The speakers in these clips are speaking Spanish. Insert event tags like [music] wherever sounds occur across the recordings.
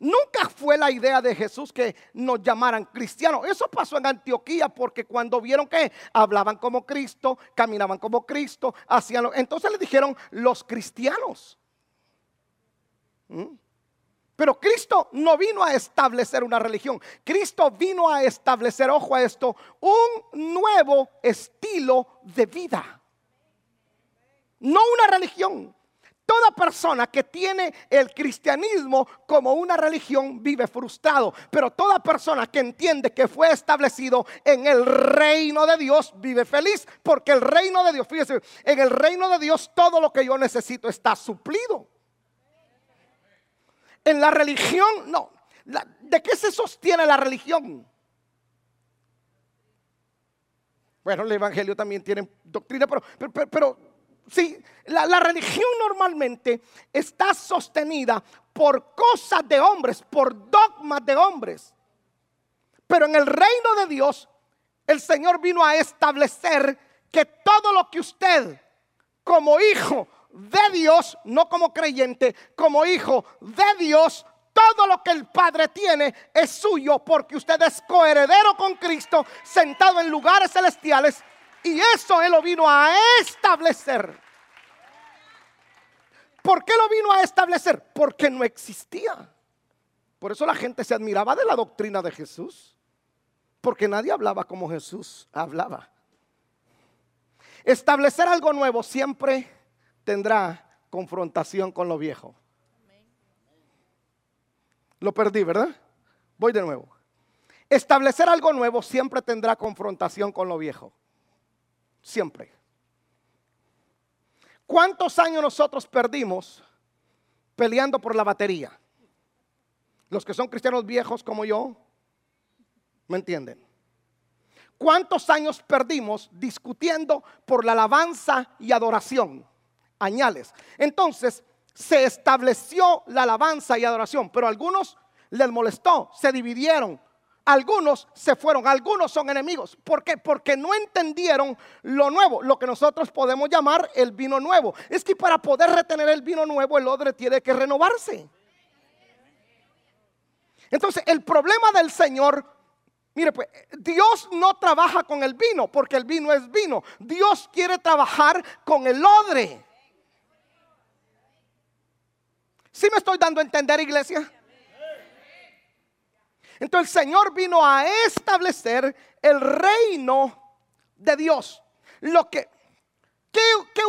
Nunca fue la idea de Jesús que nos llamaran cristianos. Eso pasó en Antioquía porque cuando vieron que hablaban como Cristo, caminaban como Cristo, hacían entonces le dijeron los cristianos. ¿Mm? Pero Cristo no vino a establecer una religión. Cristo vino a establecer, ojo a esto, un nuevo estilo de vida. No una religión. Toda persona que tiene el cristianismo como una religión vive frustrado, pero toda persona que entiende que fue establecido en el reino de Dios vive feliz, porque el reino de Dios, fíjese, en el reino de Dios todo lo que yo necesito está suplido. En la religión, no. ¿De qué se sostiene la religión? Bueno, el Evangelio también tiene doctrina, pero, pero, pero sí, la, la, religión normalmente está sostenida por cosas de hombres, por dogmas de hombres. Pero en el reino de Dios, el Señor vino a establecer que todo lo que usted como hijo de Dios, no como creyente, como hijo de Dios, todo lo que el Padre tiene es suyo porque usted es coheredero con Cristo, sentado en lugares celestiales. Y eso Él lo vino a establecer. ¿Por qué lo vino a establecer? Porque no existía. Por eso la gente se admiraba de la doctrina de Jesús. Porque nadie hablaba como Jesús hablaba. Establecer algo nuevo siempre tendrá confrontación con lo viejo. Lo perdí, ¿verdad? Voy de nuevo. Establecer algo nuevo siempre tendrá confrontación con lo viejo. Siempre. ¿Cuántos años nosotros perdimos peleando por la batería? Los que son cristianos viejos como yo, ¿me entienden? ¿Cuántos años perdimos discutiendo por la alabanza y adoración? añales. Entonces se estableció la alabanza y adoración, pero a algunos les molestó, se dividieron. Algunos se fueron, algunos son enemigos. ¿Por qué? Porque no entendieron lo nuevo, lo que nosotros podemos llamar el vino nuevo. Es que para poder retener el vino nuevo, el odre tiene que renovarse. Entonces, el problema del Señor, mire, pues Dios no trabaja con el vino, porque el vino es vino. Dios quiere trabajar con el odre. ¿Sí me estoy dando a entender, iglesia? Entonces el Señor vino a establecer el reino de Dios. Lo que, ¿qué,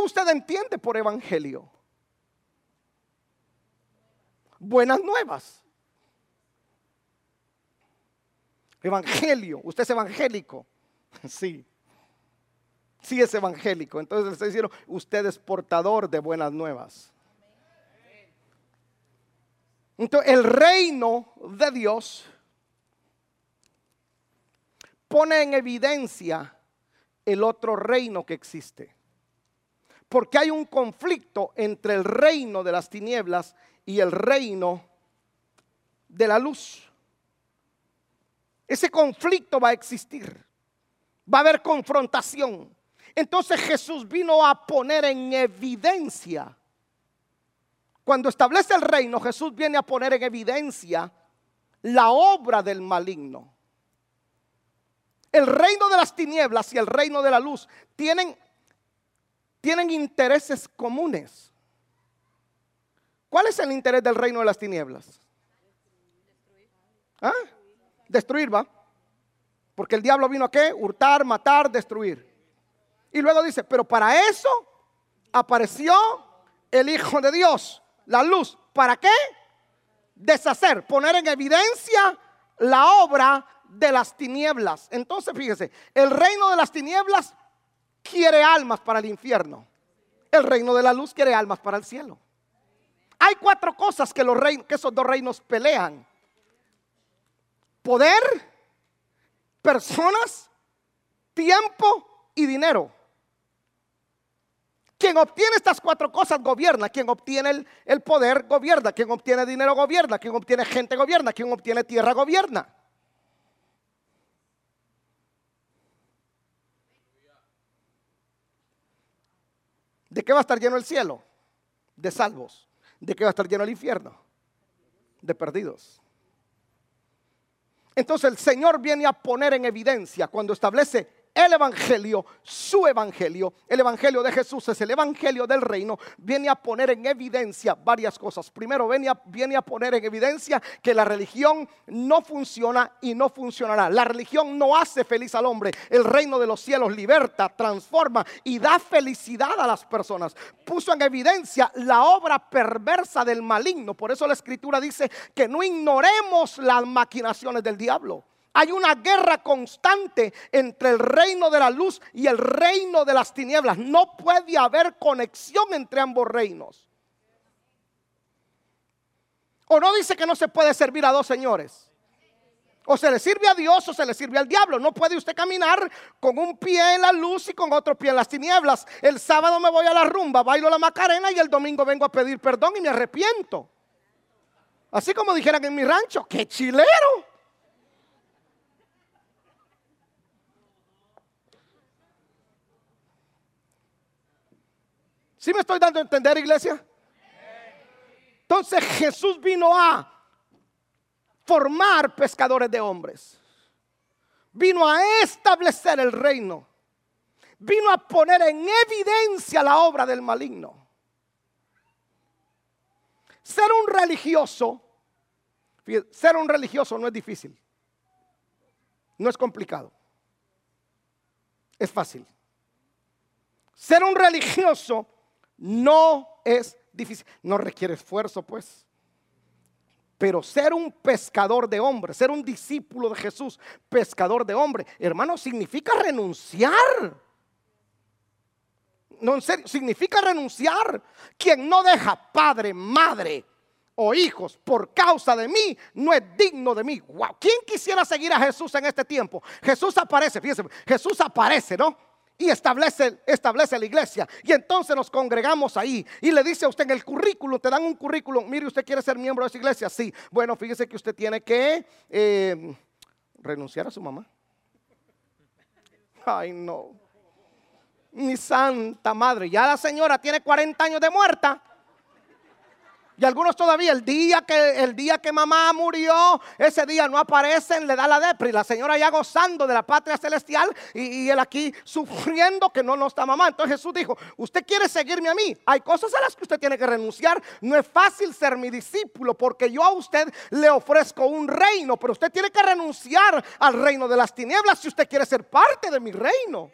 usted entiende por evangelio? Buenas nuevas. Evangelio, usted es evangélico. [laughs] Sí. Sí es evangélico. Entonces le diciendo, usted es portador de buenas nuevas. Entonces, el reino de Dios pone en evidencia el otro reino que existe. Porque hay un conflicto entre el reino de las tinieblas y el reino de la luz. Ese conflicto va a existir. Va a haber confrontación. Entonces Jesús vino a poner en evidencia cuando establece el reino, Jesús viene a poner en evidencia la obra del maligno. El reino de las tinieblas y el reino de la luz tienen, tienen intereses comunes. ¿Cuál es el interés del reino de las tinieblas? ¿Ah? Destruir, va. Porque el diablo vino a qué? Hurtar, matar, destruir. Y luego dice, pero para eso apareció el Hijo de Dios la luz. ¿Para qué? Deshacer, poner en evidencia la obra de las tinieblas. Entonces, fíjese, el reino de las tinieblas quiere almas para el infierno. El reino de la luz quiere almas para el cielo. Hay cuatro cosas que, los que esos dos reinos pelean. Poder, personas, tiempo y dinero. Quien obtiene estas cuatro cosas gobierna. Quien obtiene el, poder gobierna. Quien obtiene dinero gobierna. Quien obtiene gente gobierna. Quien obtiene tierra gobierna. ¿De qué va a estar lleno el cielo? De salvos. ¿De qué va a estar lleno el infierno? de perdidos. Entonces el Señor viene a poner en evidencia cuando establece el Evangelio, su Evangelio, el Evangelio de Jesús es el Evangelio del reino, viene a poner en evidencia varias cosas. Primero, viene a, poner en evidencia que la religión no funciona y no funcionará. La religión no hace feliz al hombre. El reino de los cielos liberta, transforma y da felicidad a las personas. Puso en evidencia la obra perversa del maligno. Por eso la escritura dice que no ignoremos las maquinaciones del diablo. Hay una guerra constante entre el reino de la luz y el reino de las tinieblas. No puede haber conexión entre ambos reinos. O no dice que no se puede servir a dos señores. O se le sirve a Dios o se le sirve al diablo. No puede usted caminar con un pie en la luz y con otro pie en las tinieblas. El sábado me voy a la rumba, bailo la macarena y el domingo vengo a pedir perdón y me arrepiento. Así como dijeran en mi rancho, qué chilero. ¿Sí me estoy dando a entender, iglesia? Entonces Jesús vino a formar pescadores de hombres. Vino a establecer el reino. Vino a poner en evidencia la obra del maligno. Ser un religioso, ser un religioso no es difícil. No es complicado. Es fácil. Ser un religioso no es difícil, no requiere esfuerzo, pues. Pero ser un pescador de hombres, ser un discípulo de Jesús, pescador de hombres, hermano, significa renunciar. No, en serio, significa renunciar. Quien no deja padre, madre o hijos por causa de mí, no es digno de mí. Wow. ¿Quién quisiera seguir a Jesús en este tiempo? Jesús aparece, fíjense, Jesús aparece, ¿no? Y establece, establece la iglesia. Y entonces nos congregamos ahí. Y le dice a usted en el currículum, te dan un currículum, mire, usted quiere ser miembro de esa iglesia. Sí, bueno, fíjese que usted tiene que eh, renunciar a su mamá. Ay, no. Mi santa madre, ya la señora tiene 40 años de muerta. Y algunos todavía, el día que, el día que mamá murió, ese día no aparecen, le da la depre. La señora ya gozando de la patria celestial y, él aquí sufriendo que no, no está mamá. Entonces Jesús dijo, usted quiere seguirme a mí. Hay cosas a las que usted tiene que renunciar. No es fácil ser mi discípulo porque yo a usted le ofrezco un reino. Pero usted tiene que renunciar al reino de las tinieblas si usted quiere ser parte de mi reino.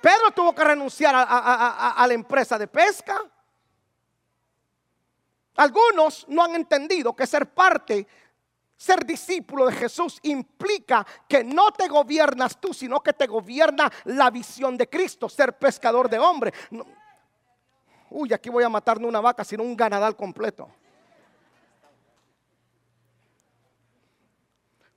Pedro tuvo que renunciar a la empresa de pesca. Algunos no han entendido que ser parte, ser discípulo de Jesús implica que no te gobiernas tú, sino que te gobierna la visión de Cristo, ser pescador de hombre. Uy, aquí voy a matar no una vaca, sino un ganadal completo.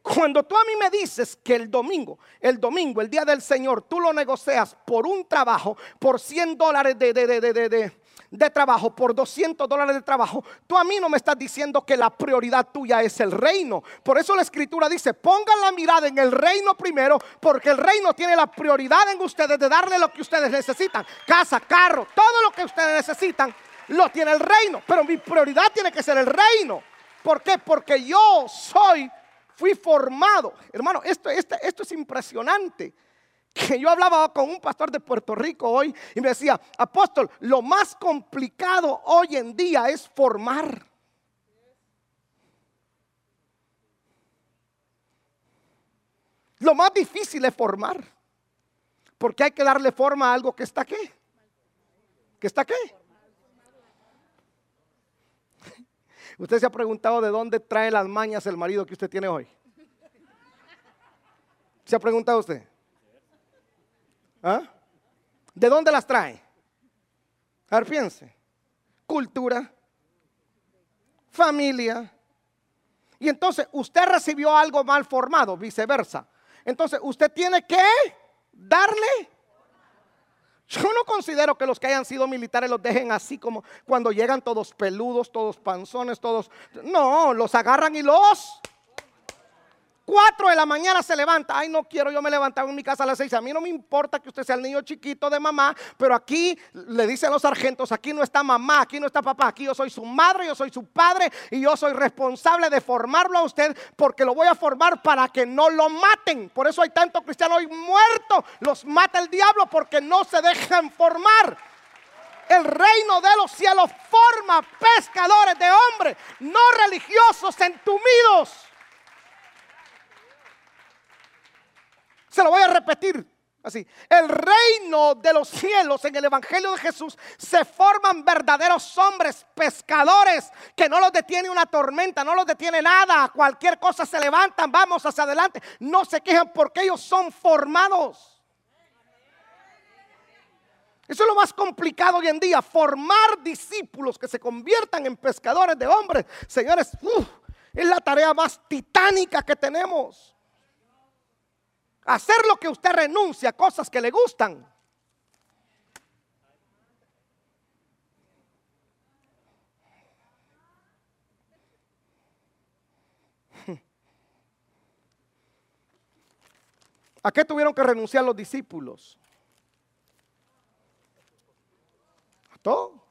Cuando tú a mí me dices que el domingo, el domingo, el día del Señor, tú lo negocias por un trabajo, por 100 dólares de, de, de, de de trabajo, por 200 dólares de trabajo, tú a mí no me estás diciendo que la prioridad tuya es el reino. Por eso la escritura dice, pongan la mirada en el reino primero, porque el reino tiene la prioridad en ustedes de darle lo que ustedes necesitan. Casa, carro, todo lo que ustedes necesitan, lo tiene el reino. Pero mi prioridad tiene que ser el reino. ¿Por qué? Porque yo soy, fui formado. Hermano, esto, esto, esto es impresionante que yo hablaba con un pastor de Puerto Rico hoy y me decía, apóstol, lo más complicado hoy en día es formar. Lo más difícil es formar. Porque hay que darle forma a algo que está qué. ¿Que está qué? Usted se ha preguntado de dónde trae las mañas el marido que usted tiene hoy. ¿Se ha preguntado usted? ¿Ah? ¿De dónde las trae? A. Cultura, familia. Y entonces usted recibió algo mal formado, viceversa. Entonces usted tiene que darle. Yo no considero que los que hayan sido militares los dejen así como cuando llegan todos peludos, todos panzones, todos... No, los agarran y los 4 de la mañana se levanta. Ay, no quiero, yo me levantaba en mi casa a las 6. A mí no me importa que usted sea el niño chiquito de mamá, pero aquí le dicen los sargentos, aquí no está mamá, aquí no está papá, aquí yo soy su madre, yo soy su padre y yo soy responsable de formarlo a usted porque lo voy a formar para que no lo maten. Por eso hay tanto cristiano hoy muerto. Los mata el diablo porque no se dejan formar. El reino de los cielos forma pescadores de hombres, no religiosos entumidos. Se lo voy a repetir así. El reino de los cielos en el Evangelio de Jesús se forman verdaderos hombres pescadores que no los detiene una tormenta, no los detiene nada. Cualquier cosa se levantan, vamos hacia adelante. No se quejan porque ellos son formados. Eso es lo más complicado hoy en día, formar discípulos que se conviertan en pescadores de hombres. Señores, es la tarea más titánica que tenemos. Hacer lo que usted renuncia a cosas que le gustan. ¿A qué tuvieron que renunciar los discípulos? A todo.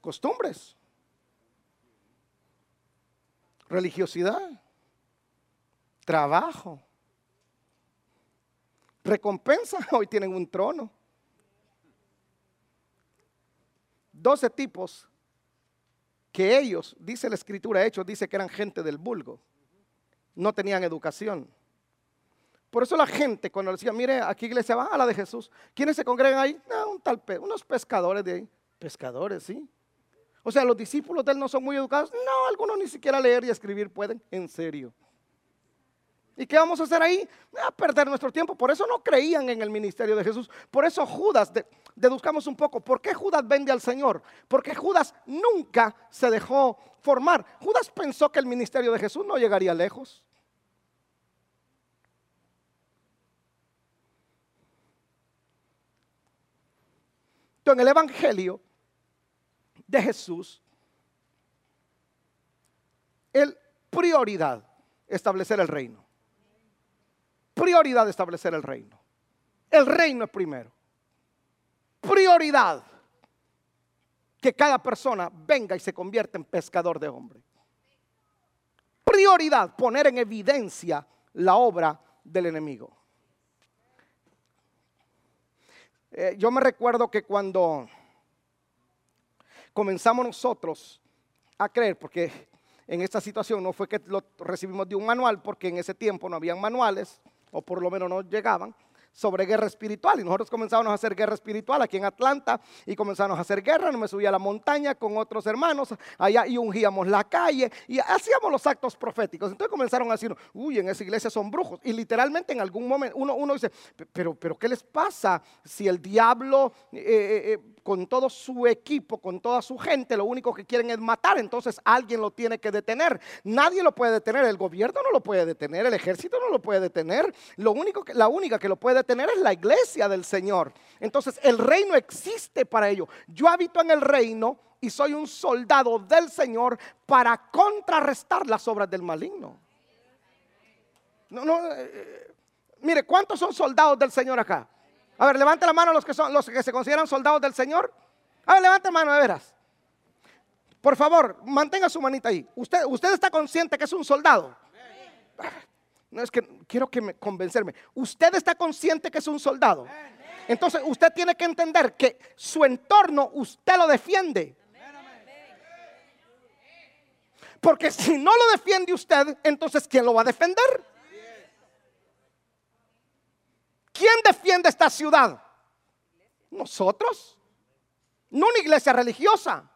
Costumbres. Religiosidad. Trabajo recompensa, [laughs] hoy tienen un trono. Doce tipos que ellos, dice la escritura, hechos, dice que eran gente del vulgo, no tenían educación. Por eso la gente cuando decía, mire, aquí iglesia va a la de Jesús, ¿quiénes se congregan ahí? un tal, unos pescadores de ahí. Pescadores, sí. O sea, los discípulos de él no son muy educados. No, algunos ni siquiera leer y escribir pueden. En serio. ¿Y qué vamos a hacer ahí? A perder nuestro tiempo. Por eso no creían en el ministerio de Jesús. Por eso Judas, deduzcamos un poco, ¿por qué Judas vende al Señor? Porque Judas nunca se dejó formar. Judas pensó que el ministerio de Jesús no llegaría lejos. Entonces, en el Evangelio de Jesús, el prioridad establecer el reino prioridad establecer el reino. El reino es primero. Prioridad que cada persona venga y se convierta en pescador de hombres. Prioridad poner en evidencia la obra del enemigo. Eh, yo me recuerdo que cuando comenzamos nosotros a creer, porque en esta situación no fue que lo recibimos de un manual, porque en ese tiempo no habían manuales, o por lo menos no llegaban, sobre guerra espiritual. Y nosotros comenzamos a hacer guerra espiritual aquí en Atlanta y comenzamos a hacer guerra. No me subí a la montaña con otros hermanos allá y ungíamos la calle y hacíamos los actos proféticos. Entonces comenzaron a decir, uy, en esa iglesia son brujos. Y literalmente en algún momento uno, uno dice, pero, pero ¿qué les pasa si el diablo... Eh, eh, eh, con todo su equipo, con toda su gente, lo único que quieren es matar, entonces alguien lo tiene que detener. Nadie lo puede detener, el gobierno no lo puede detener, el ejército no lo puede detener. Lo único que, la única que lo puede detener es la iglesia del Señor. Entonces el reino existe para ello. Yo habito en el reino y soy un soldado del Señor para contrarrestar las obras del maligno. No, no, eh, eh, mire, ¿cuántos son soldados del Señor acá? A ver, levante la mano los que, son, los que se consideran soldados del Señor. A ver, levante la mano, de veras. Por favor, mantenga su manita ahí. Usted, usted está consciente que es un soldado. No es que quiero que me convencerme. Usted está consciente que es un soldado. Entonces usted tiene que entender que su entorno usted lo defiende. Porque si no lo defiende usted, entonces ¿quién lo va a defender? ¿Quién defiende esta ciudad? Nosotros. No una iglesia religiosa.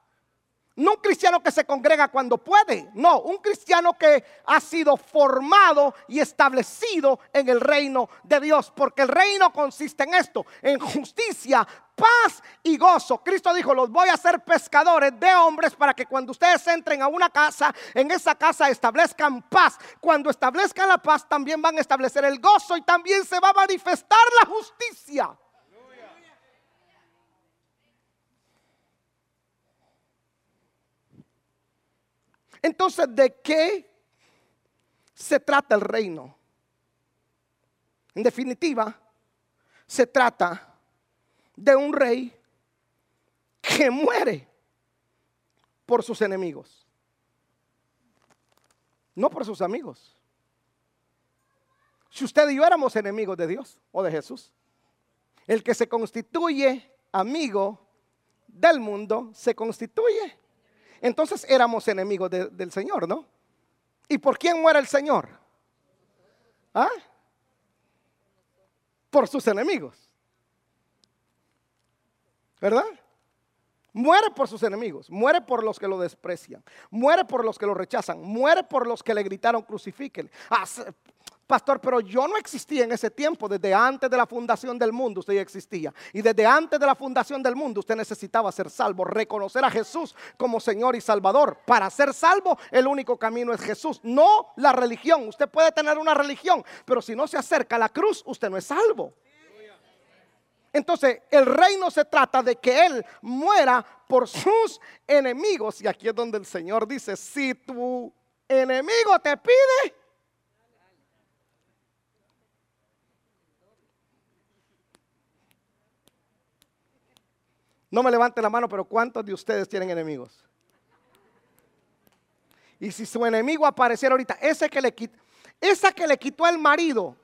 No un cristiano que se congrega cuando puede, no, un cristiano que ha sido formado y establecido en el reino de Dios, porque el reino consiste en esto, en justicia, paz y gozo. Cristo dijo, los voy a hacer pescadores de hombres para que cuando ustedes entren a una casa, en esa casa establezcan paz. Cuando establezcan la paz, también van a establecer el gozo y también se va a manifestar la justicia. Entonces, ¿de qué se trata el reino? En definitiva, se trata de un rey que muere por sus enemigos, no por sus amigos. Si usted y yo éramos enemigos de Dios o de Jesús, el que se constituye amigo del mundo se constituye. Entonces éramos enemigos del Señor, ¿no? ¿Y por quién muere el Señor? ¿Ah? Por sus enemigos. ¿Verdad? Muere por sus enemigos, muere por los que lo desprecian, muere por los que lo rechazan, muere por los que le gritaron crucifiquen. Pastor, pero yo no existía en ese tiempo. Desde antes de la fundación del mundo usted ya existía. Y desde antes de la fundación del mundo usted necesitaba ser salvo, reconocer a Jesús como Señor y Salvador. Para ser salvo el único camino es Jesús, no la religión. Usted puede tener una religión, pero si no se acerca a la cruz, usted no es salvo. Entonces, el reino se trata de que Él muera por sus enemigos. Y aquí es donde el Señor dice, si tu enemigo te pide, No me levante la mano, pero ¿cuántos de ustedes tienen enemigos? Y si su enemigo apareciera ahorita, ese que le quitó, esa que le quitó el marido,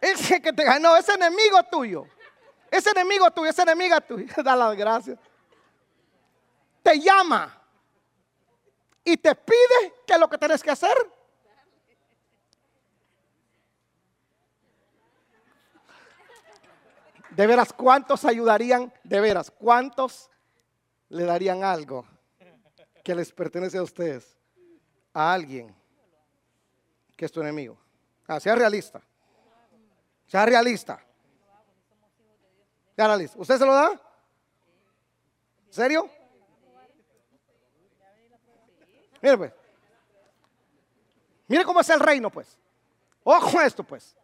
ese que te ganó, ese enemigo tuyo, ese enemigo tuyo, esa enemiga tuya, [laughs] da las gracias, te llama y te pide que lo que tienes que hacer De veras, ¿cuántos ayudarían? De veras, ¿cuántos le darían algo que les pertenece a ustedes? A alguien que es tu enemigo. Ah, sea realista. Sea realista. Sea realista. ¿Usted se lo da? ¿Serio? Mire pues. Mire cómo es el reino pues. Ojo esto pues.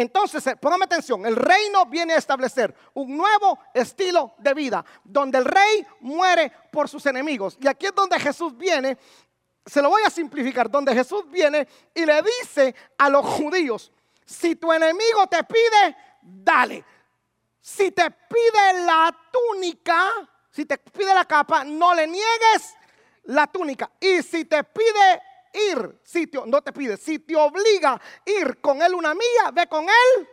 Entonces, eh, póngame atención, el reino viene a establecer un nuevo estilo de vida, donde el rey muere por sus enemigos. Y aquí es donde Jesús viene, se lo voy a simplificar, donde Jesús viene y le dice a los judíos, si tu enemigo te pide, dale. Si te pide la túnica, si te pide la capa, no le niegues la túnica. Y si te pide ir, sitio, no te pide, si te obliga a ir con él una mía, ve con él.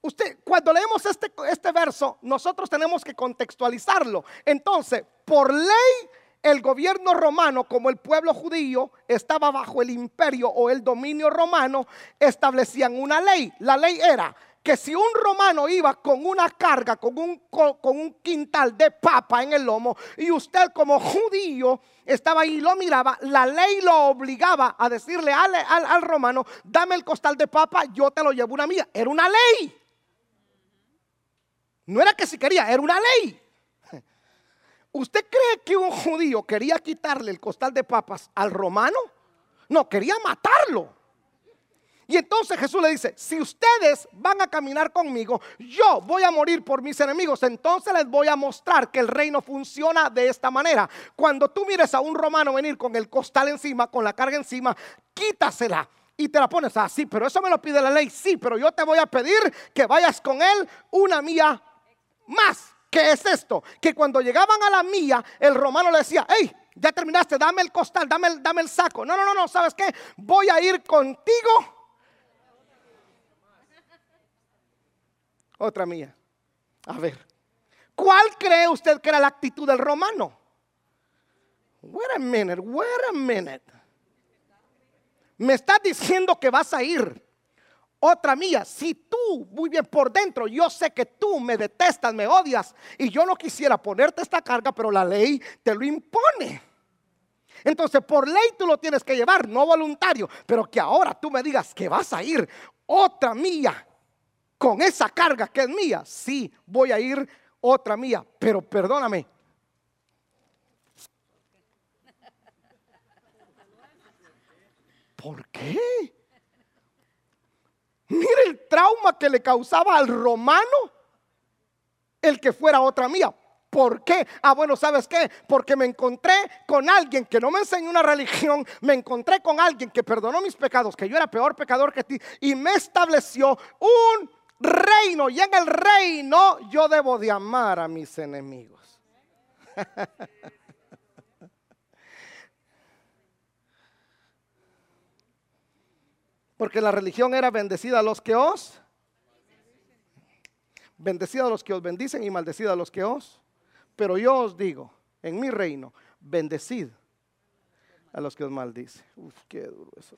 Usted, cuando leemos este, este verso, nosotros tenemos que contextualizarlo. Entonces, por ley, el gobierno romano, como el pueblo judío estaba bajo el imperio o el dominio romano, establecían una ley. La ley era que si un romano iba con una carga, con un, con, un quintal de papa en el lomo, y usted como judío estaba ahí y lo miraba, la ley lo obligaba a decirle al, al, romano, dame el costal de papa, yo te lo llevo una mía. Era una ley. No era que si quería, era una ley. ¿Usted cree que un judío quería quitarle el costal de papas al romano? No, quería matarlo. Y entonces Jesús le dice, si ustedes van a caminar conmigo, yo voy a morir por mis enemigos. Entonces les voy a mostrar que el reino funciona de esta manera. Cuando tú mires a un romano venir con el costal encima, con la carga encima, quítasela y te la pones así, pero eso me lo pide la ley, sí, pero yo te voy a pedir que vayas con él una mía más. ¿Qué es esto? Que cuando llegaban a la mía, el romano le decía, hey, ya terminaste, dame el costal, dame dame el saco. No, no, no, no, ¿sabes qué? Voy a ir contigo Otra mía. A ver, ¿cuál cree usted que era la actitud del romano? Wait a minute, wait a minute. Me estás diciendo que vas a ir. Otra mía, si tú, muy bien por dentro, yo sé que tú me detestas, me odias y yo no quisiera ponerte esta carga, pero la ley te lo impone. Entonces, por ley tú lo tienes que llevar, no voluntario, pero que ahora tú me digas que vas a ir. Otra mía, con esa carga que es mía, sí, voy a ir otra mía, pero perdóname. ¿Por qué? Mire el trauma que le causaba al romano. el que fuera otra mía. ¿Por qué? Ah, bueno, ¿sabes qué? Porque me encontré con alguien que no me enseñó una religión, me encontré con alguien que perdonó mis pecados, que yo era peor pecador que ti, y me estableció un reino. Y en el reino yo debo de amar a mis enemigos. [laughs] Porque la religión era bendecida a los que os, bendecida a los que os bendicen y maldecida a los que os pero yo os digo, en mi reino, bendecid a los que os maldicen. Uf, qué duro eso.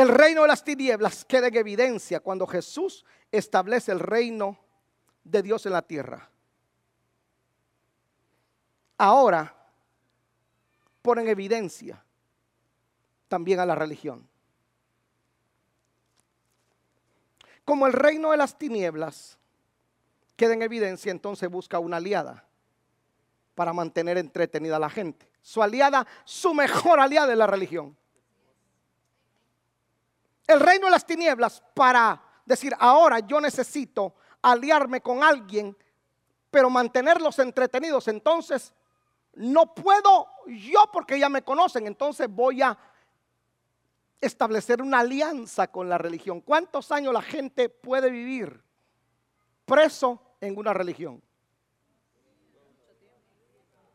El reino de las tinieblas queda en evidencia cuando Jesús establece el reino de Dios en la tierra. Ahora pone en evidencia también a la religión. Como el reino de las tinieblas queda en evidencia, entonces busca una aliada para mantener entretenida a la gente. Su aliada, su mejor aliada es la religión. El reino de las tinieblas para decir, ahora yo necesito aliarme con alguien, pero mantenerlos entretenidos. Entonces, no puedo yo porque ya me conocen, entonces voy a establecer una alianza con la religión. ¿Cuántos años la gente puede vivir preso en una religión?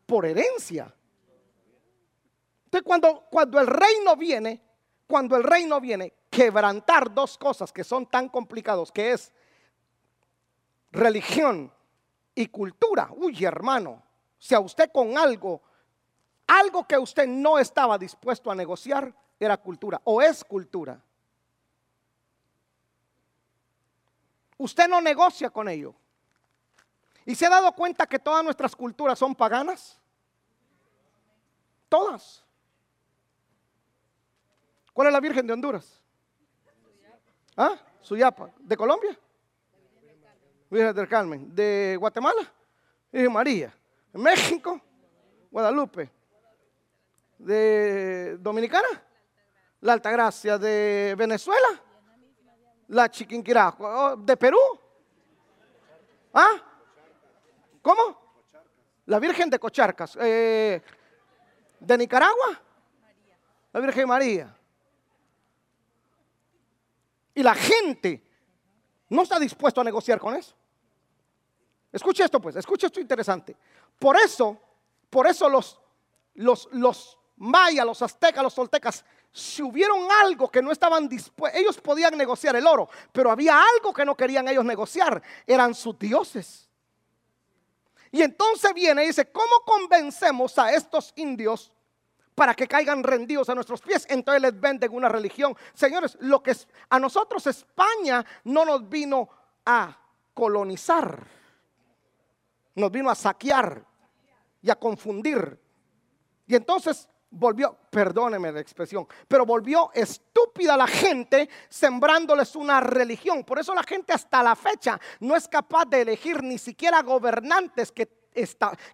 Por herencia. Entonces cuando, cuando el reino viene, cuando el reino viene, quebrantar dos cosas que son tan complicados, que es religión y cultura. Uy, hermano, si a usted con algo, algo que usted no estaba dispuesto a negociar, era cultura o es cultura. Usted no negocia con ello. ¿Y se ha dado cuenta que todas nuestras culturas son paganas? Todas. ¿Cuál es la Virgen de Honduras? ¿Ah? Suyapa. ¿De Colombia? Virgen del Carmen. ¿De Guatemala? Virgen María. ¿De México? Guadalupe. ¿De Dominicana? la Altagracia de Venezuela, la Chiquinquirá oh, de Perú. ¿Ah? ¿Cómo? La Virgen de Cocharcas. Eh, ¿De Nicaragua? La Virgen María. Y la gente no está dispuesto a negociar con eso. Escuche esto pues, escuche esto interesante. Por eso, por eso los, los, los mayas, los aztecas, los toltecas si hubieron algo que no estaban dispuestos, ellos podían negociar el oro, pero había algo que no querían ellos negociar, eran sus dioses. Y entonces viene y dice, ¿cómo convencemos a estos indios para que caigan rendidos a nuestros pies? Entonces les venden una religión. Señores, lo que a nosotros España no nos vino a colonizar, nos vino a saquear y a confundir. Y entonces volvió, perdóneme la expresión, pero volvió estúpida la gente sembrándoles una religión. Por eso la gente hasta la fecha no es capaz de elegir ni siquiera gobernantes que,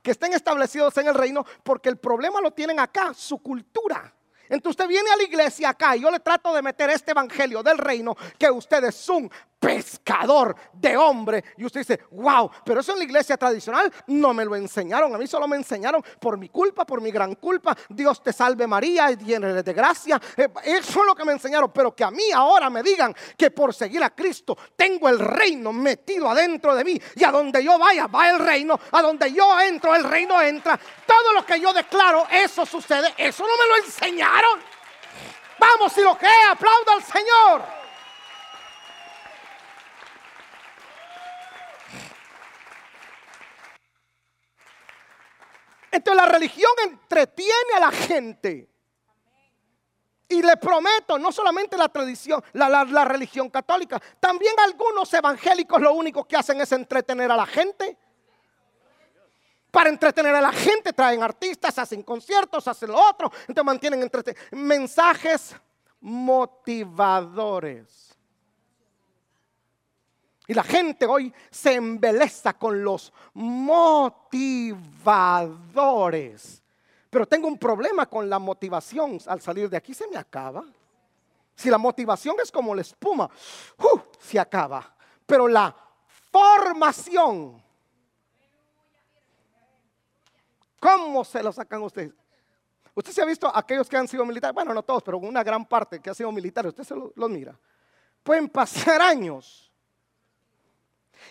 que estén establecidos en el reino, porque el problema lo tienen acá, su cultura. Entonces usted viene a la iglesia acá y yo le trato de meter este evangelio del reino que usted es un pescador de hombre. Y usted dice, wow, pero eso en la iglesia tradicional no me lo enseñaron. A mí solo me enseñaron por mi culpa, por mi gran culpa. Dios te salve María y llene de gracia. Eh, eso es lo que me enseñaron. Pero que a mí ahora me digan que por seguir a Cristo tengo el reino metido adentro de mí. Y a donde yo vaya, va el reino. A donde yo entro, el reino entra. Todo lo que yo declaro, eso sucede. Eso no me lo enseñaron. Vamos, si lo que aplauda al Señor. Entonces la religión entretiene a la gente. Y le prometo, no solamente la tradición, la, religión católica, también algunos evangélicos lo único que hacen es entretener a la gente. Para entretener a la gente traen artistas, hacen conciertos, hacen lo otro, entonces mantienen mensajes motivadores. Y la gente hoy se embeleza con los motivadores. Pero tengo un problema con la motivación. Al salir de aquí se me acaba. Si la motivación es como la espuma, ¡uh! se acaba. Pero la formación, ¿cómo se lo sacan ustedes? Usted se ha visto aquellos que han sido militares, bueno, no todos, pero una gran parte que ha sido militares, usted se los mira. Pueden pasar años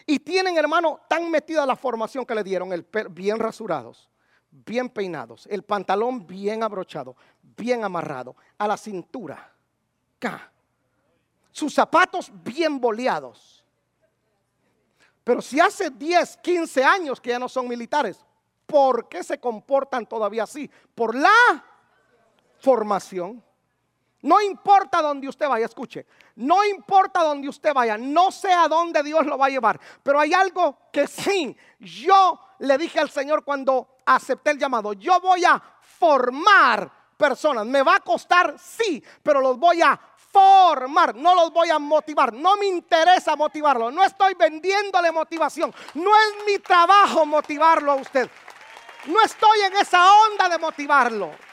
y tienen, hermano, tan metida la formación que le dieron, el bien rasurados, bien peinados, el pantalón bien abrochado, bien amarrado, a la cintura. Sus zapatos bien boleados. Pero si hace 10, 15 años que ya no son militares, ¿por qué se comportan todavía así? Por la formación. No importa dónde usted vaya, escuche, no importa dónde usted vaya, no sé a dónde Dios lo va a llevar, pero hay algo que sí, yo le dije al Señor cuando acepté el llamado, yo voy a formar personas, me va a costar, sí, pero los voy a formar, no los voy a motivar, no me interesa motivarlo, no estoy vendiéndole motivación, no es mi trabajo motivarlo a usted, no estoy en esa onda de motivarlo.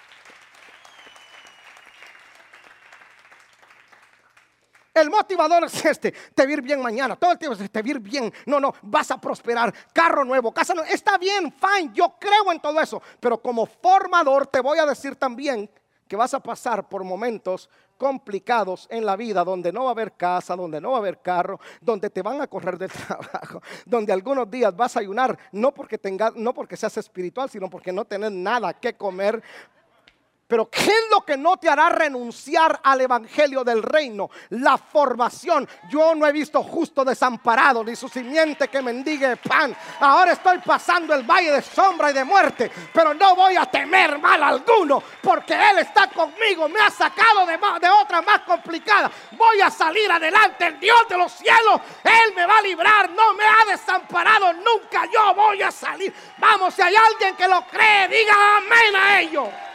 El motivador es este, te vir bien mañana, todo el tiempo es te vir bien. No, no, vas a prosperar, carro nuevo, casa nueva. Está bien, fine, yo creo en todo eso. Pero como formador te voy a decir también que vas a pasar por momentos complicados en la vida, donde no va a haber casa, donde no va a haber carro, donde te van a correr del [laughs] trabajo, donde algunos días vas a ayunar, no porque tengas, no porque seas espiritual, sino porque no tenés nada que comer, pero ¿qué es lo que no te hará renunciar al Evangelio del Reino? La formación. Yo no he visto justo desamparado ni su simiente que mendigue pan. Ahora estoy pasando el valle de sombra y de muerte, pero no voy a temer mal alguno porque Él está conmigo. Me ha sacado de, de otra más complicada. Voy a salir adelante. El Dios de los cielos, Él me va a librar. No me ha desamparado nunca. Yo voy a salir. Vamos, si hay alguien que lo cree, diga amén a ello.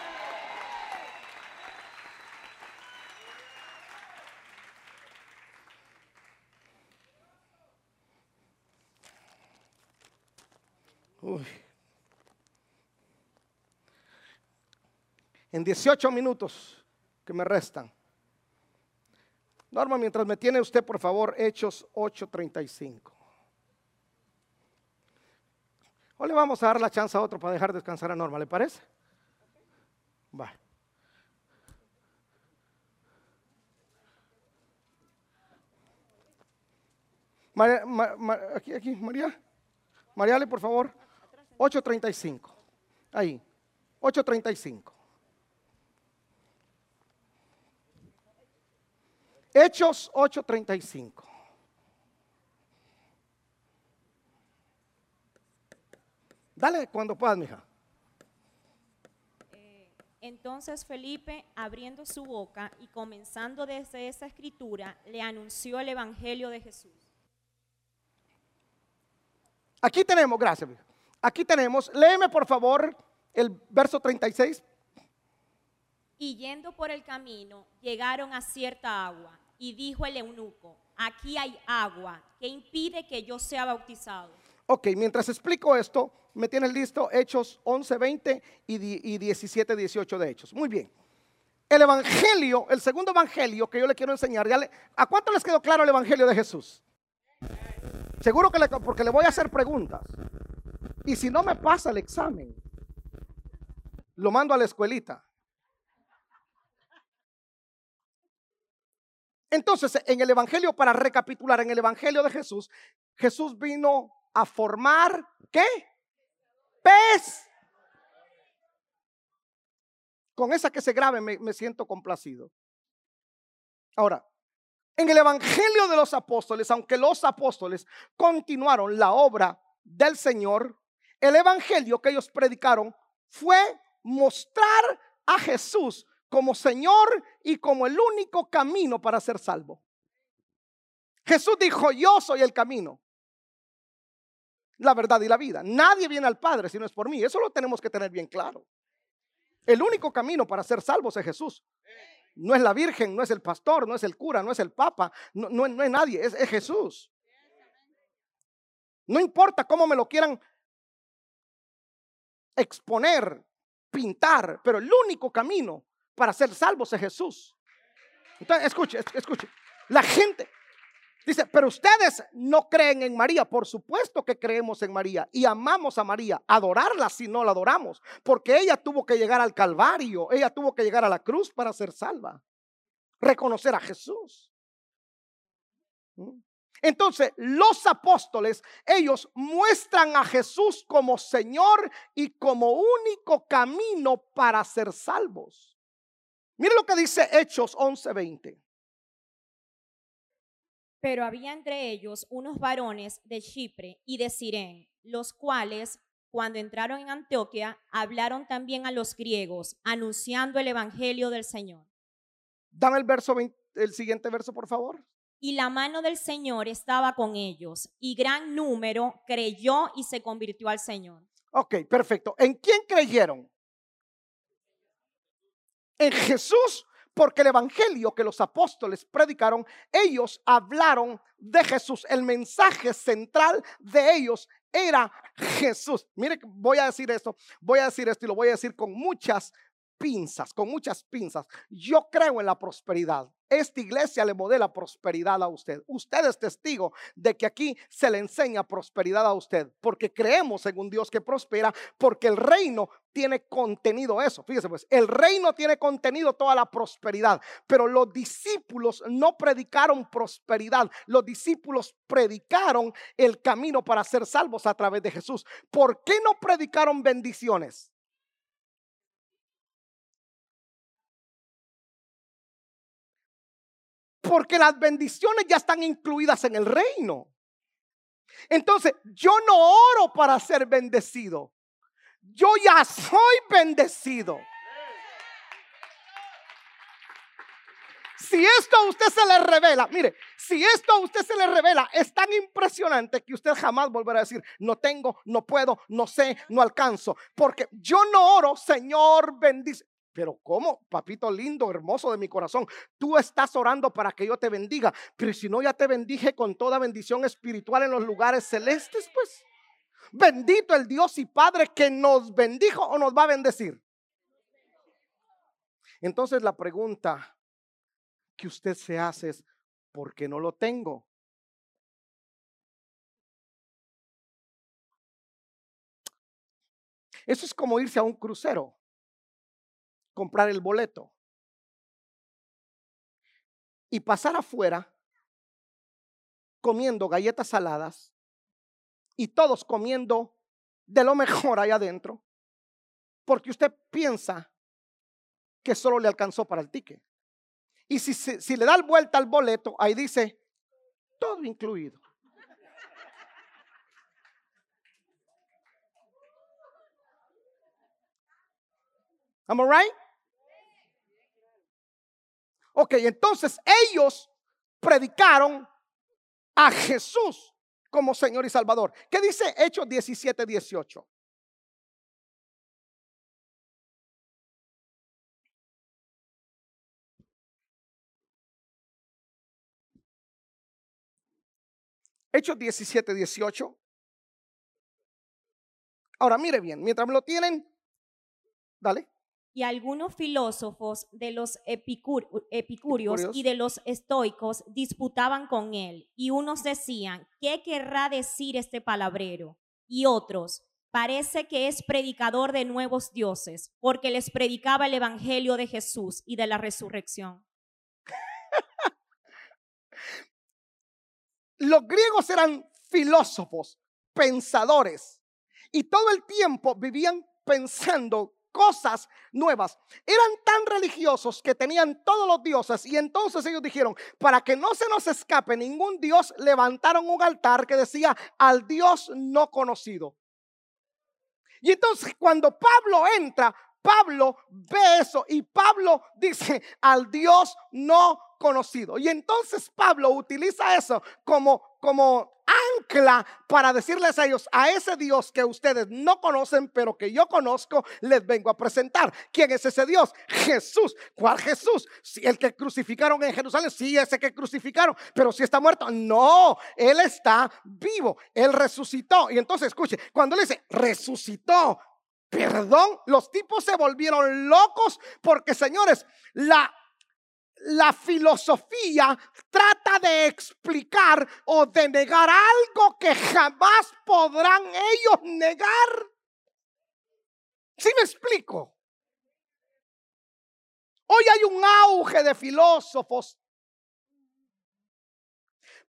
En 18 minutos que me restan. Norma, mientras me tiene usted, por favor, Hechos 8:35. O le vamos a dar la chance a otro para dejar descansar a Norma, ¿le parece? Va. aquí, aquí, María. Mariale, por favor. 8.35. Ahí. 8.35. Hechos 8.35. Dale cuando puedas, mija. Eh, entonces Felipe, abriendo su boca y comenzando desde esa escritura, le anunció el Evangelio de Jesús. Aquí tenemos, gracias. Mija. Aquí tenemos, léeme por favor el verso 36. Y yendo por el camino, llegaron a cierta agua, y dijo el eunuco, aquí hay agua, que impide que yo sea bautizado. Ok, mientras explico esto, me tienes listo Hechos 11, 20 y 17, 18 de Hechos. Muy bien. El Evangelio, el segundo Evangelio que yo le quiero enseñar, ¿a cuánto les quedó claro el Evangelio de Jesús? Seguro que le, porque le voy a hacer preguntas. Y si no me pasa el examen, lo mando a la escuelita. Entonces, en el Evangelio, para recapitular, en el Evangelio de Jesús, Jesús vino a formar, ¿qué? Pez. Con esa que se grabe me, me siento complacido. Ahora, en el Evangelio de los apóstoles, aunque los apóstoles continuaron la obra del Señor, el evangelio que ellos predicaron fue mostrar a Jesús como Señor y como el único camino para ser salvo. Jesús dijo, yo soy el camino, la verdad y la vida. Nadie viene al Padre si no es por mí. Eso lo tenemos que tener bien claro. El único camino para ser salvos es Jesús. No es la Virgen, no es el pastor, no es el cura, no es el Papa, no, es nadie, es Jesús. No importa cómo me lo quieran exponer, pintar, pero el único camino para ser salvos es Jesús. Entonces, escuche, escuche. La gente dice, pero ustedes no creen en María. Por supuesto que creemos en María y amamos a María. Adorarla si no la adoramos, porque ella tuvo que llegar al Calvario, ella tuvo que llegar a la cruz para ser salva. Reconocer a Jesús. ¿Mm? Entonces, los apóstoles, ellos muestran a Jesús como Señor y como único camino para ser salvos. Mire lo que dice Hechos 11:20. Pero había entre ellos unos varones de Chipre y de Sirén, los cuales, cuando entraron en Antioquia, hablaron también a los griegos, anunciando el evangelio del Señor. Dame el verso el siguiente verso, por favor y la mano del Señor estaba con ellos, y gran número creyó y se convirtió al Señor. Ok, perfecto. ¿En quién creyeron? En Jesús, porque el evangelio que los apóstoles predicaron, ellos hablaron de Jesús. El mensaje central de ellos era Jesús. Mire, voy a decir esto, voy a decir esto y lo voy a decir con muchas pinzas, con muchas pinzas. Yo creo en la prosperidad. Esta iglesia le modela prosperidad a usted. Usted es testigo de que aquí se le enseña prosperidad a usted, porque creemos en un Dios que prospera, porque el reino tiene contenido eso. Fíjese pues, el reino tiene contenido toda la prosperidad, pero los discípulos no predicaron prosperidad. Los discípulos predicaron el camino para ser salvos a través de Jesús. ¿Por qué no predicaron bendiciones? Porque las bendiciones ya están incluidas en el reino. Entonces, yo no oro para ser bendecido. Yo ya soy bendecido. Si esto a usted se le revela, mire, si esto a usted se le revela, es tan impresionante que usted jamás volverá a decir, no tengo, no puedo, no sé, no alcanzo. Porque yo no oro, Señor, bendice. Pero ¿cómo, papito lindo, hermoso de mi corazón? Tú estás orando para que yo te bendiga, pero si no ya te bendije con toda bendición espiritual en los lugares celestes, pues. Bendito el Dios y Padre que nos bendijo o nos va a bendecir. Entonces la pregunta que usted se hace es, ¿por qué no lo tengo? Eso es como irse a un crucero comprar el boleto y pasar afuera comiendo galletas saladas y todos comiendo de lo mejor allá adentro, porque usted piensa que solo le alcanzó para el ticket. Y si, si, le da vuelta al boleto, ahí dice, todo incluido. Am I right? Ok, entonces ellos predicaron a Jesús como Señor y Salvador. ¿Qué dice Hechos 17, 18? Hechos 17, 18. Ahora mire bien, mientras me lo tienen, dale y algunos filósofos de los epicúreos y de los estoicos disputaban con él, y unos decían, ¿qué querrá decir este palabrero? Y otros, parece que es predicador de nuevos dioses, porque les predicaba el evangelio de Jesús y de la resurrección. [laughs] los griegos eran filósofos, pensadores, y todo el tiempo vivían pensando cosas nuevas. Eran tan religiosos que tenían todos los dioses y entonces ellos dijeron, para que no se nos escape ningún dios, levantaron un altar que decía al dios no conocido. Y entonces cuando Pablo entra, Pablo ve eso y Pablo dice al Dios no conocido. Y entonces Pablo utiliza eso como, como ancla para decirles a ellos, a ese Dios que ustedes no conocen, pero que yo conozco, les vengo a presentar. ¿Quién es ese Dios? Jesús. ¿Cuál Jesús? Si el que crucificaron en Jerusalén, sí, ese que crucificaron, pero si está muerto, no, él está vivo, él resucitó. Y entonces escuche, cuando él dice resucitó, Perdón, los tipos se volvieron locos porque, señores, la, la filosofía trata de explicar o de negar algo que jamás podrán ellos negar. ¿Sí me explico? Hoy hay un auge de filósofos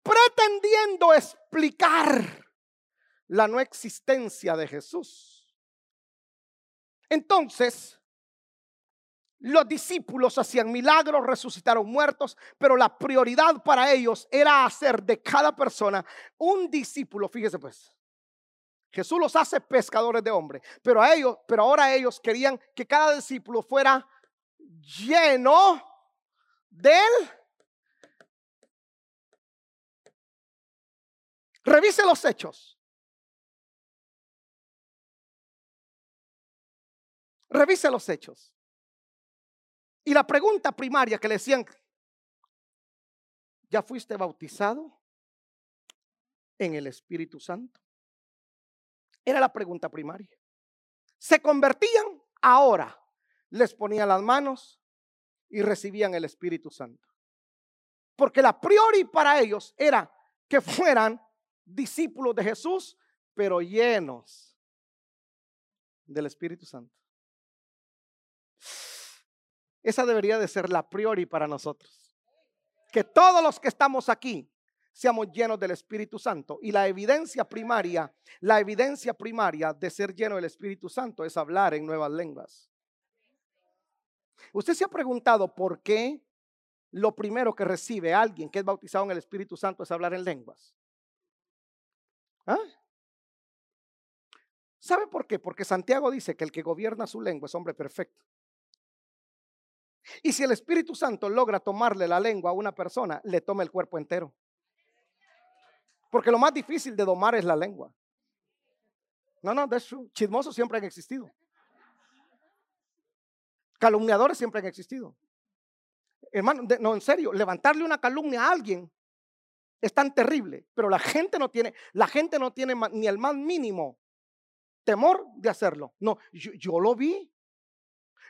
pretendiendo explicar la no existencia de Jesús. Entonces, los discípulos hacían milagros, resucitaron muertos, pero la prioridad para ellos era hacer de cada persona un discípulo. Fíjese pues, Jesús los hace pescadores de hombres, pero a ellos, pero ahora ellos querían que cada discípulo fuera lleno del Revise los hechos. Revise los hechos. Y la pregunta primaria que le decían, ¿ya fuiste bautizado en el Espíritu Santo? Era la pregunta primaria. Se convertían ahora, les ponían las manos y recibían el Espíritu Santo. Porque la priori para ellos era que fueran discípulos de Jesús, pero llenos del Espíritu Santo. Esa debería de ser la priori para nosotros. Que todos los que estamos aquí seamos llenos del Espíritu Santo. Y la evidencia primaria, la evidencia primaria de ser lleno del Espíritu Santo es hablar en nuevas lenguas. Usted se ha preguntado por qué lo primero que recibe alguien que es bautizado en el Espíritu Santo es hablar en lenguas. ¿Ah? ¿Sabe por qué? Porque Santiago dice que el que gobierna su lengua es hombre perfecto. Y si el Espíritu Santo logra tomarle la lengua a una persona, le toma el cuerpo entero. Porque lo más difícil de domar es la lengua. No, no, that's true. Chismosos siempre han existido. Calumniadores siempre han existido. Hermano, no, en serio, levantarle una calumnia a alguien es tan terrible, pero la gente no tiene, la gente no tiene ni el más mínimo temor de hacerlo. No, yo, lo vi.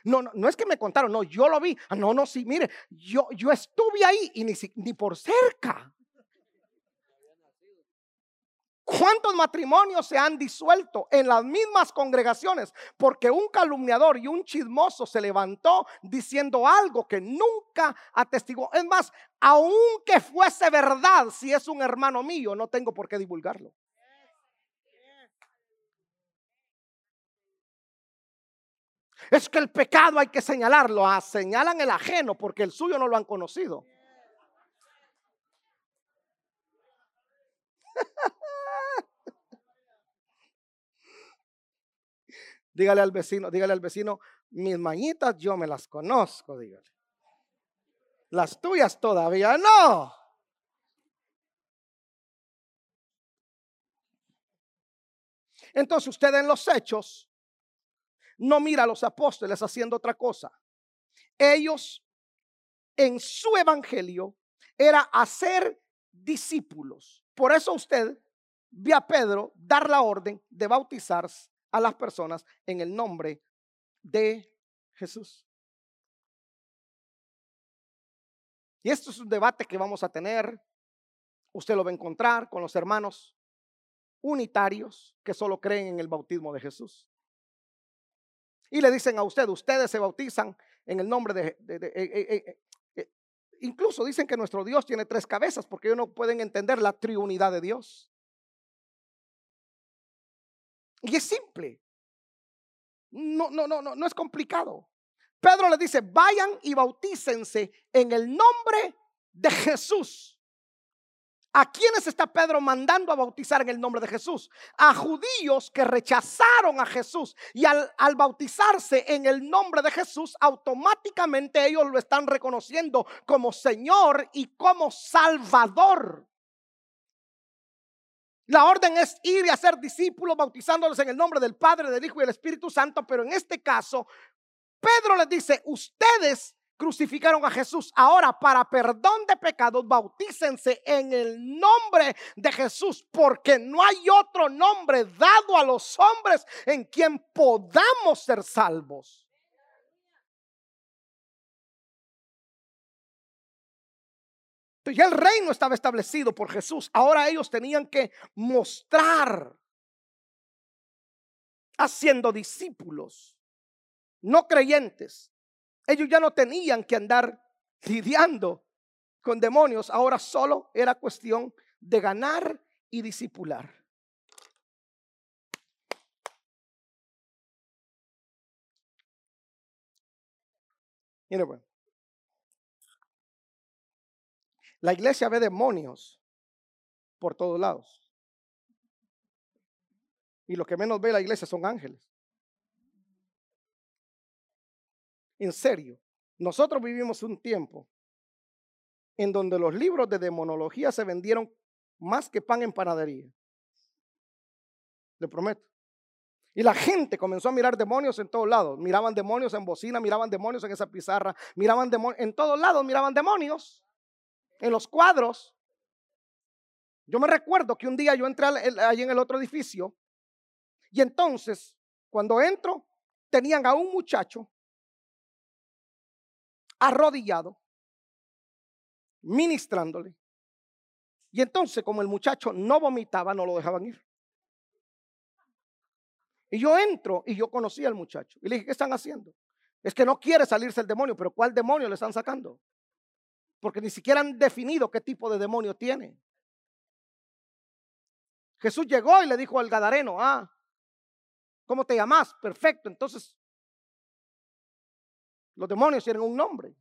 No, no, no, es que me contaron, no, yo lo vi. Ah, no, no, sí, mire, yo, yo estuve ahí y ni, ni por cerca. ¿Cuántos matrimonios se han disuelto en las mismas congregaciones? Porque un calumniador y un chismoso se levantó diciendo algo que nunca atestiguó. Es más, aunque fuese verdad, si es un hermano mío, no tengo por qué divulgarlo. Es que el pecado hay que señalarlo. Ah, señalan el ajeno porque el suyo no lo han conocido. [laughs] Dígale al vecino, dígale al vecino, mis mañitas yo me las conozco, dígale. Las tuyas todavía no. Entonces usted en los hechos no mira a los apóstoles haciendo otra cosa. Ellos en su evangelio era hacer discípulos. Por eso usted ve a Pedro dar la orden de bautizarse a las personas en el nombre de Jesús. Y esto es un debate que vamos a tener. Usted lo va a encontrar con los hermanos unitarios que solo creen en el bautismo de Jesús. Y le dicen a usted, ustedes se bautizan en el nombre de... Eh, eh, eh, incluso dicen que nuestro Dios tiene tres cabezas porque ellos no pueden entender la triunidad de Dios. Y es simple. No, no, no, no, no es complicado. Pedro le dice, vayan y bautícense en el nombre de Jesús. ¿A quiénes está Pedro mandando a bautizar en el nombre de Jesús? A judíos que rechazaron a Jesús. Y al, al, bautizarse en el nombre de Jesús, automáticamente ellos lo están reconociendo como Señor y como Salvador. La orden es ir y hacer discípulos bautizándolos en el nombre del Padre, del Hijo y del Espíritu Santo, pero en este caso, Pedro les dice, ustedes crucificaron a Jesús. Ahora, para perdón de pecados, bautícense en el nombre de Jesús, porque no hay otro nombre dado a los hombres en quien podamos ser salvos. Ya el reino estaba establecido por Jesús. Ahora ellos tenían que mostrar haciendo discípulos, no creyentes. Ellos ya no tenían que andar lidiando con demonios. Ahora solo era cuestión de ganar y discipular. Mira, La iglesia ve demonios por todos lados. Y lo que menos ve la iglesia son ángeles. En serio, nosotros vivimos un tiempo en donde los libros de demonología se vendieron más que pan en panadería. Le prometo. Y la gente comenzó a mirar demonios en todos lados. Miraban demonios en bocina, miraban demonios en esa pizarra, miraban demonios, en todos lados miraban demonios en los cuadros. Yo me recuerdo que un día yo entré allí en el otro edificio y entonces cuando entro tenían a un muchacho arrodillado, ministrándole. Y entonces como el muchacho no vomitaba, no lo dejaban ir. Y yo entro y yo conocí al muchacho. Y le dije, ¿qué están haciendo? Es que no quiere salirse el demonio, pero ¿cuál demonio le están sacando? porque ni siquiera han definido qué tipo de demonio tiene. Jesús llegó y le dijo al Gadareno, ah, ¿cómo te llamas? Perfecto, entonces los demonios tienen un nombre.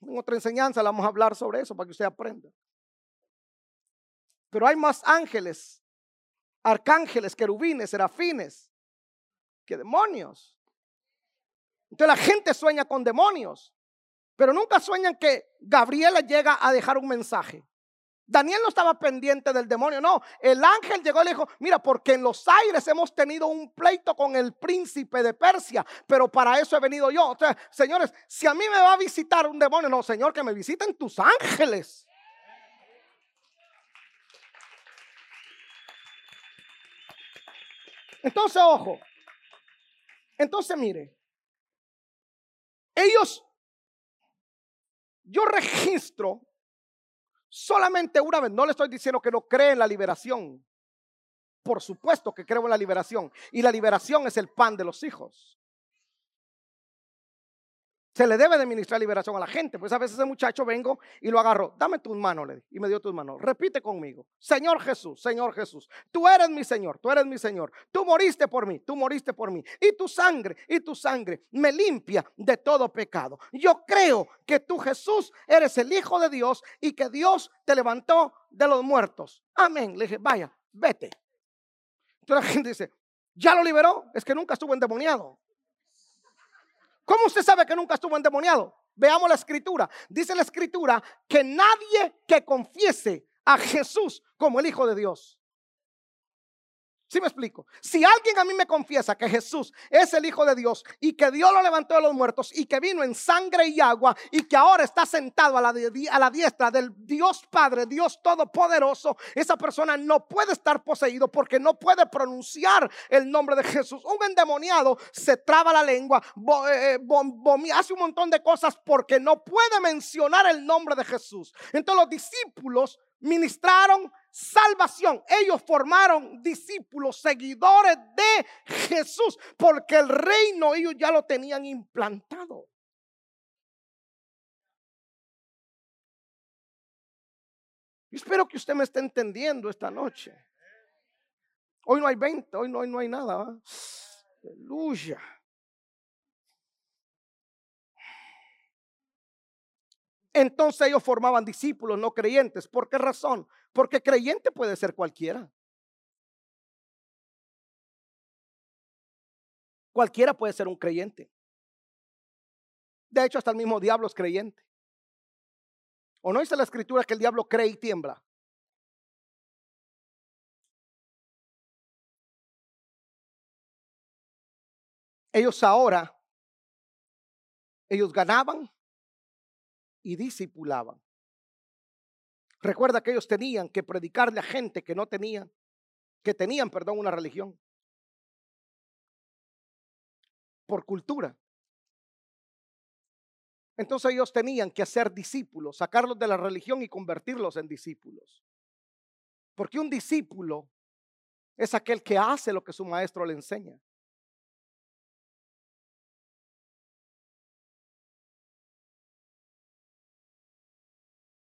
En otra enseñanza le vamos a hablar sobre eso para que usted aprenda. Pero hay más ángeles, arcángeles, querubines, serafines, que demonios. Entonces la gente sueña con demonios. Pero nunca sueñan que Gabriela llega a dejar un mensaje. Daniel no estaba pendiente del demonio, no. El ángel llegó y le dijo, mira, porque en los aires hemos tenido un pleito con el príncipe de Persia, pero para eso he venido yo. O sea, señores, si a mí me va a visitar un demonio, no, Señor, que me visiten tus ángeles. Entonces, ojo. Entonces, mire. Ellos yo registro solamente una vez. No le estoy diciendo que no cree en la liberación. Por supuesto que creo en la liberación. Y la liberación es el pan de los hijos. Se le debe de ministrar liberación a la gente. Pues a veces ese muchacho vengo y lo agarro. Dame tus manos, le y me dio tus manos. Repite conmigo. Señor Jesús, Señor Jesús. Tú eres mi Señor, tú eres mi Señor. Tú moriste por mí, tú moriste por mí. Y tu sangre, y tu sangre me limpia de todo pecado. Yo creo que tú Jesús eres el Hijo de Dios y que Dios te levantó de los muertos. Amén. Le dije, vaya, vete. Entonces la gente dice, ¿ya lo liberó? Es que nunca estuvo endemoniado. ¿Cómo usted sabe que nunca estuvo endemoniado? Veamos la escritura. Dice la escritura que nadie que confiese a Jesús como el Hijo de Dios ¿Sí me explico? Si alguien a mí me confiesa que Jesús es el Hijo de Dios y que Dios lo levantó de los muertos y que vino en sangre y agua y que ahora está sentado a la, diestra del Dios Padre, Dios Todopoderoso, esa persona no puede estar poseído porque no puede pronunciar el nombre de Jesús. Un endemoniado se traba la lengua, eh, eh, hace un montón de cosas porque no puede mencionar el nombre de Jesús. Entonces los discípulos ministraron salvación. Ellos formaron discípulos, seguidores de Jesús, porque el reino ellos ya lo tenían implantado. espero que usted me esté entendiendo esta noche. Hoy no hay 20, hoy no, no hay nada. Aleluya. Entonces ellos formaban discípulos no creyentes. ¿Por qué razón? Porque creyente puede ser cualquiera. Cualquiera puede ser un creyente. De hecho, hasta el mismo diablo es creyente. ¿O no dice la escritura que el diablo cree y tiembla? Ellos ahora Ellos ganaban y disipulaban. Recuerda que ellos tenían que predicarle a gente que no tenían, que tenían, perdón, una religión. Por cultura. Entonces ellos tenían que hacer discípulos, sacarlos de la religión y convertirlos en discípulos. Porque un discípulo es aquel que hace lo que su maestro le enseña.